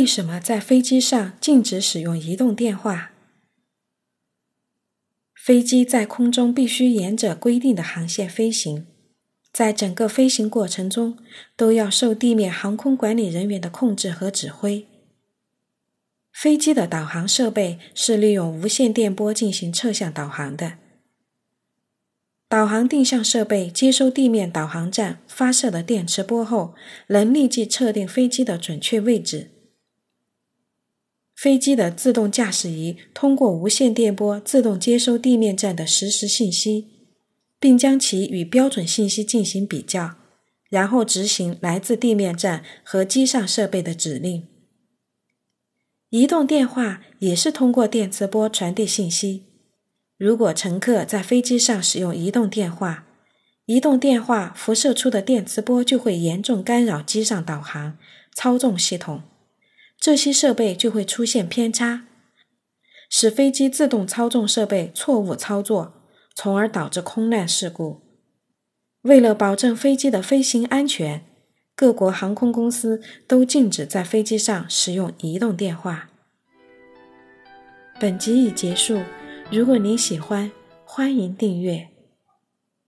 为什么在飞机上禁止使用移动电话？飞机在空中必须沿着规定的航线飞行，在整个飞行过程中都要受地面航空管理人员的控制和指挥。飞机的导航设备是利用无线电波进行侧向导航的。导航定向设备接收地面导航站发射的电磁波后，能立即测定飞机的准确位置。飞机的自动驾驶仪通过无线电波自动接收地面站的实时信息，并将其与标准信息进行比较，然后执行来自地面站和机上设备的指令。移动电话也是通过电磁波传递信息。如果乘客在飞机上使用移动电话，移动电话辐射出的电磁波就会严重干扰机上导航、操纵系统，这些设备就会出现偏差，使飞机自动操纵设备错误操作，从而导致空难事故。为了保证飞机的飞行安全，各国航空公司都禁止在飞机上使用移动电话。本集已结束。如果您喜欢，欢迎订阅。